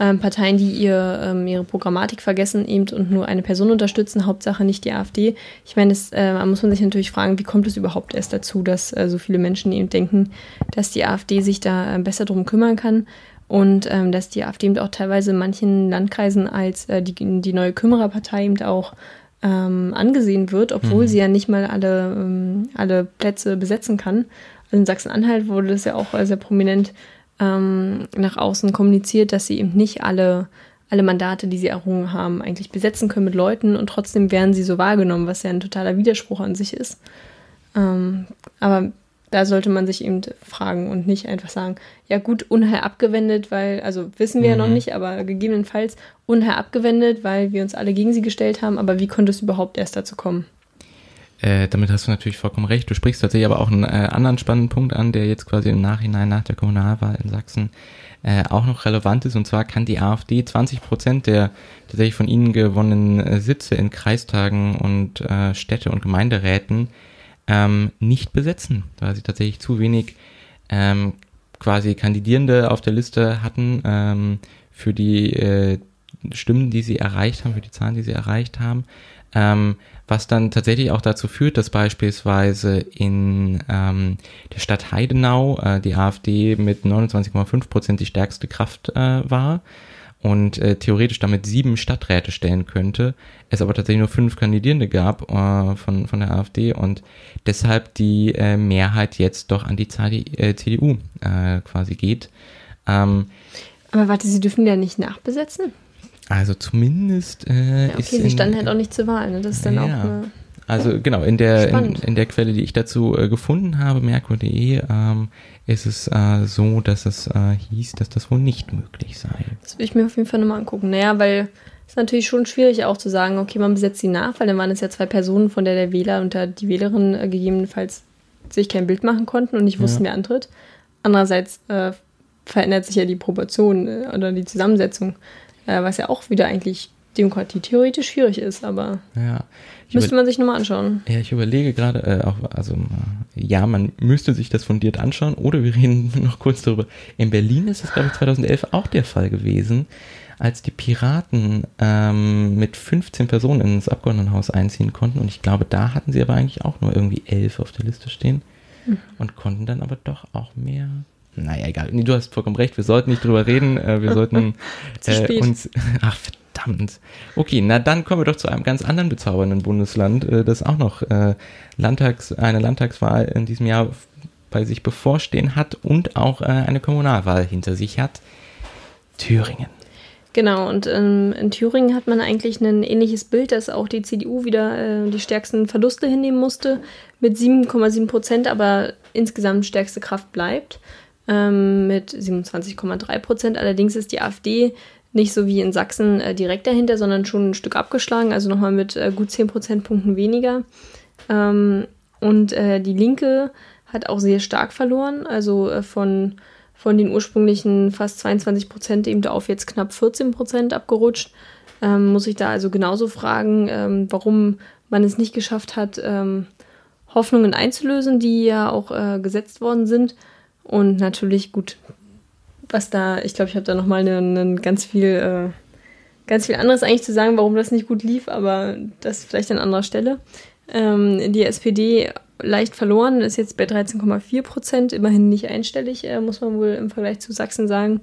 ähm, Parteien, die ihr, ähm, ihre Programmatik vergessen eben und nur eine Person unterstützen, Hauptsache nicht die AfD. Ich meine, das, äh, da muss man sich natürlich fragen, wie kommt es überhaupt erst dazu, dass äh, so viele Menschen eben denken, dass die AfD sich da äh, besser drum kümmern kann und ähm, dass die AfD eben auch teilweise in manchen Landkreisen als äh, die, die neue Kümmererpartei eben auch ähm, angesehen wird, obwohl mhm. sie ja nicht mal alle, ähm, alle Plätze besetzen kann. Also in Sachsen-Anhalt wurde das ja auch äh, sehr prominent ähm, nach außen kommuniziert, dass sie eben nicht alle, alle Mandate, die sie errungen haben, eigentlich besetzen können mit Leuten und trotzdem werden sie so wahrgenommen, was ja ein totaler Widerspruch an sich ist. Ähm, aber da sollte man sich eben fragen und nicht einfach sagen, ja gut, Unheil abgewendet, weil, also wissen wir mhm. ja noch nicht, aber gegebenenfalls Unheil abgewendet, weil wir uns alle gegen sie gestellt haben, aber wie konnte es überhaupt erst dazu kommen? Äh, damit hast du natürlich vollkommen recht. Du sprichst tatsächlich aber auch einen äh, anderen spannenden Punkt an, der jetzt quasi im Nachhinein nach der Kommunalwahl in Sachsen äh, auch noch relevant ist. Und zwar kann die AfD 20 Prozent der tatsächlich von ihnen gewonnenen äh, Sitze in Kreistagen und äh, Städte- und Gemeinderäten ähm, nicht besetzen, weil sie tatsächlich zu wenig ähm, quasi Kandidierende auf der Liste hatten ähm, für die Stimmen, die sie erreicht haben, für die Zahlen, die sie erreicht haben. Ähm, was dann tatsächlich auch dazu führt, dass beispielsweise in ähm, der Stadt Heidenau äh, die AfD mit 29,5 Prozent die stärkste Kraft äh, war und äh, theoretisch damit sieben Stadträte stellen könnte, es aber tatsächlich nur fünf Kandidierende gab äh, von, von der AfD und deshalb die äh, Mehrheit jetzt doch an die äh, CDU äh, quasi geht. Ähm, aber warte, sie dürfen ja nicht nachbesetzen? Also zumindest äh, ja, okay, ist sie standen halt auch nicht zur Wahl, ne? Das ist dann ja. auch eine also genau, in der, in, in, der Quelle, die ich dazu äh, gefunden habe, merkur.de, ähm, ist es äh, so, dass es äh, hieß, dass das wohl nicht möglich sei. Das will ich mir auf jeden Fall nochmal angucken. Naja, weil es ist natürlich schon schwierig auch zu sagen, okay, man besetzt sie nach, weil dann waren es ja zwei Personen, von der der Wähler und die Wählerin äh, gegebenenfalls sich kein Bild machen konnten und nicht wussten, ja. wer antritt. Andererseits äh, verändert sich ja die Proportion äh, oder die Zusammensetzung, was ja auch wieder eigentlich Demokratie theoretisch schwierig ist, aber ja. müsste man sich nochmal anschauen. Ja, ich überlege gerade, äh, auch, also äh, ja, man müsste sich das fundiert anschauen oder wir reden noch kurz darüber. In Berlin ist es, glaube ich, 2011 auch der Fall gewesen, als die Piraten ähm, mit 15 Personen ins Abgeordnetenhaus einziehen konnten und ich glaube, da hatten sie aber eigentlich auch nur irgendwie elf auf der Liste stehen mhm. und konnten dann aber doch auch mehr naja, egal. Nee, du hast vollkommen recht. Wir sollten nicht drüber reden. Äh, wir sollten äh, uns. Ach, Verdammt. Okay, na dann kommen wir doch zu einem ganz anderen bezaubernden Bundesland, äh, das auch noch äh, Landtags, eine Landtagswahl in diesem Jahr bei sich bevorstehen hat und auch äh, eine Kommunalwahl hinter sich hat. Thüringen. Genau, und ähm, in Thüringen hat man eigentlich ein ähnliches Bild, dass auch die CDU wieder äh, die stärksten Verluste hinnehmen musste, mit 7,7 Prozent, aber insgesamt stärkste Kraft bleibt, ähm, mit 27,3 Prozent. Allerdings ist die AfD nicht so wie in Sachsen äh, direkt dahinter, sondern schon ein Stück abgeschlagen, also nochmal mit äh, gut 10 Prozentpunkten weniger. Ähm, und äh, die Linke hat auch sehr stark verloren, also äh, von, von den ursprünglichen fast 22 Prozent eben auf jetzt knapp 14 Prozent abgerutscht. Ähm, muss ich da also genauso fragen, ähm, warum man es nicht geschafft hat, ähm, Hoffnungen einzulösen, die ja auch äh, gesetzt worden sind. Und natürlich, gut, was da, ich glaube, ich habe da nochmal ne, ne, ganz viel, äh, ganz viel anderes eigentlich zu sagen, warum das nicht gut lief, aber das vielleicht an anderer Stelle. Ähm, die SPD leicht verloren, ist jetzt bei 13,4 Prozent, immerhin nicht einstellig, äh, muss man wohl im Vergleich zu Sachsen sagen.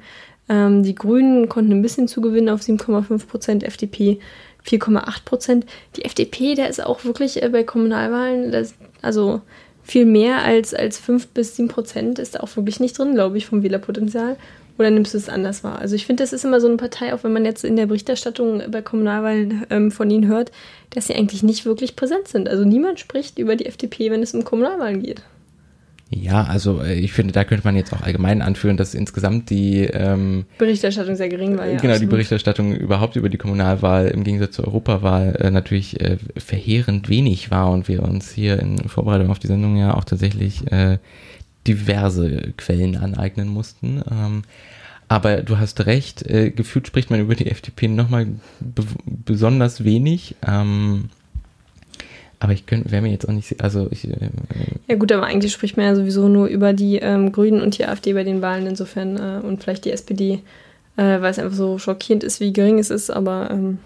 Ähm, die Grünen konnten ein bisschen zugewinnen auf 7,5 Prozent, FDP 4,8 Prozent. Die FDP, der ist auch wirklich äh, bei Kommunalwahlen, das, also viel mehr als, als 5 bis 7 Prozent ist da auch wirklich nicht drin, glaube ich, vom Wählerpotenzial. Oder nimmst du es anders wahr? Also ich finde, das ist immer so eine Partei, auch wenn man jetzt in der Berichterstattung bei Kommunalwahlen ähm, von ihnen hört, dass sie eigentlich nicht wirklich präsent sind. Also niemand spricht über die FDP, wenn es um Kommunalwahlen geht. Ja, also äh, ich finde, da könnte man jetzt auch allgemein anführen, dass insgesamt die ähm, Berichterstattung sehr gering war. Ja, genau, absolut. die Berichterstattung überhaupt über die Kommunalwahl im Gegensatz zur Europawahl äh, natürlich äh, verheerend wenig war und wir uns hier in Vorbereitung auf die Sendung ja auch tatsächlich äh, diverse Quellen aneignen mussten. Ähm, aber du hast recht, äh, gefühlt spricht man über die FDP nochmal besonders wenig. Ähm, aber ich könnte, wäre mir jetzt auch nicht, also ich. Äh, ja gut, aber eigentlich spricht man ja sowieso nur über die ähm, Grünen und die AfD bei den Wahlen insofern äh, und vielleicht die SPD, äh, weil es einfach so schockierend ist, wie gering es ist, aber ähm,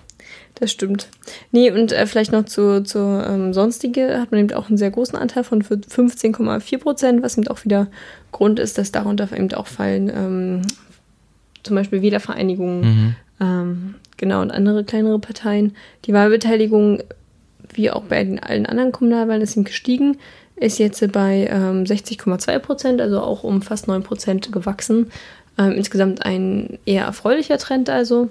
das stimmt. Nee, und äh, vielleicht noch zu, zu ähm, Sonstige hat man eben auch einen sehr großen Anteil von 15,4 Prozent, was eben auch wieder Grund ist, dass darunter eben auch fallen ähm, zum Beispiel Wählervereinigungen, mhm. ähm, genau, und andere kleinere Parteien. Die Wahlbeteiligung wie auch bei den, allen anderen Kommunalwahlen, ist ihm gestiegen, ist jetzt bei ähm, 60,2 Prozent, also auch um fast 9 Prozent gewachsen. Ähm, insgesamt ein eher erfreulicher Trend also.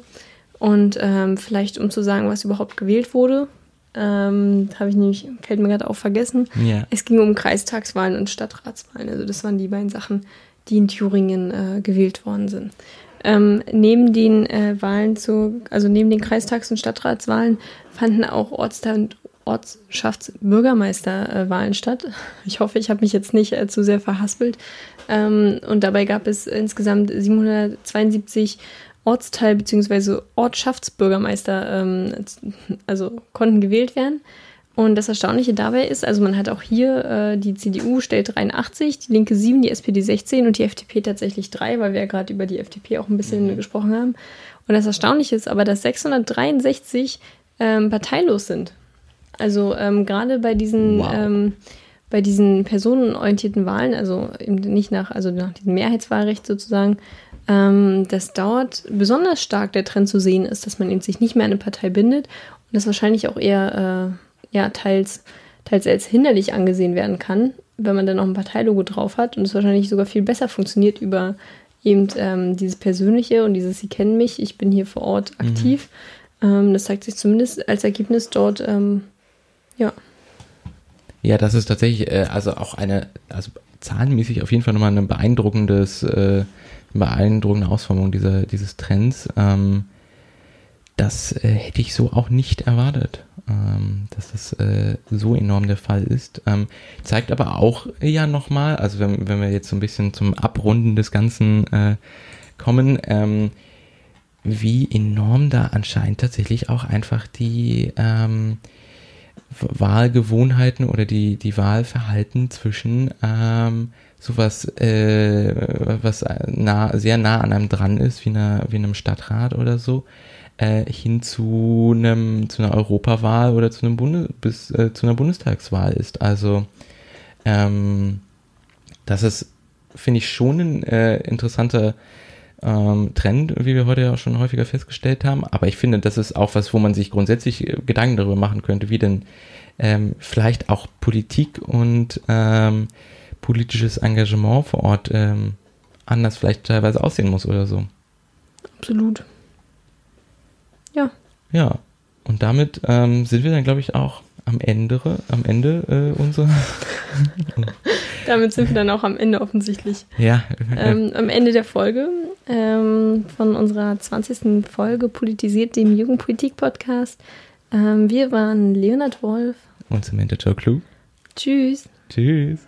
Und ähm, vielleicht um zu sagen, was überhaupt gewählt wurde. Ähm, habe ich nämlich, fällt mir gerade auch vergessen. Ja. Es ging um Kreistagswahlen und Stadtratswahlen. Also das waren die beiden Sachen, die in Thüringen äh, gewählt worden sind. Ähm, neben den äh, Wahlen zu, also neben den Kreistags- und Stadtratswahlen fanden auch Ortsteil- und Ortschaftsbürgermeisterwahlen statt. Ich hoffe, ich habe mich jetzt nicht äh, zu sehr verhaspelt. Ähm, und dabei gab es insgesamt 772 Ortsteil- bzw. Ortschaftsbürgermeister, ähm, also konnten gewählt werden. Und das Erstaunliche dabei ist, also man hat auch hier, äh, die CDU stellt 83, die Linke 7, die SPD 16 und die FDP tatsächlich 3, weil wir ja gerade über die FDP auch ein bisschen gesprochen haben. Und das Erstaunliche ist aber, dass 663 ähm, parteilos sind. Also ähm, gerade bei diesen, Wow. ähm, bei diesen personenorientierten Wahlen, also eben nicht nach, also nach diesem Mehrheitswahlrecht sozusagen, ähm, dass dort besonders stark der Trend zu sehen ist, dass man eben sich nicht mehr an eine Partei bindet und das wahrscheinlich auch eher äh, ja, teils, teils als hinderlich angesehen werden kann, wenn man dann noch ein Parteilogo drauf hat und es wahrscheinlich sogar viel besser funktioniert über eben ähm, dieses Persönliche und dieses Sie kennen mich, ich bin hier vor Ort aktiv. Ähm, das zeigt sich zumindest als Ergebnis dort, ähm, ja. Ja, das ist tatsächlich, äh, also auch eine, also zahlenmäßig auf jeden Fall nochmal eine beeindruckendes, äh, beeindruckende Ausformung dieser, dieses Trends. Ähm, das äh, hätte ich so auch nicht erwartet, ähm, dass das äh, so enorm der Fall ist. Ähm, zeigt aber auch ja nochmal, also wenn, wenn wir jetzt so ein bisschen zum Abrunden des Ganzen äh, kommen, ähm, wie enorm da anscheinend tatsächlich auch einfach die ähm, Wahlgewohnheiten oder die, die Wahlverhalten zwischen ähm, sowas, äh, was nah, sehr nah an einem dran ist, wie, einer, wie einem Stadtrat oder so, äh, hin zu einem zu einer Europawahl oder zu einem Bundes, bis äh, zu einer Bundestagswahl ist. Also ähm, das ist, finde ich, schon ein äh, interessanter ähm, Trend, wie wir heute ja auch schon häufiger festgestellt haben. Aber ich finde, das ist auch was, wo man sich grundsätzlich äh, Gedanken darüber machen könnte, wie denn ähm, vielleicht auch Politik und ähm, politisches Engagement vor Ort ähm, anders vielleicht teilweise aussehen muss oder so. Absolut. Ja, Ja, und damit ähm, sind wir dann, glaube ich, auch am Ende, am Ende äh, unserer. damit sind wir dann auch am Ende offensichtlich. ja, Ähm, am Ende der Folge ähm, von unserer 20. Folge Politisiert, dem Jugendpolitik-Podcast. Ähm, wir waren Leonard Wolf. und Samantha Joe Clue. Tschüss. Tschüss.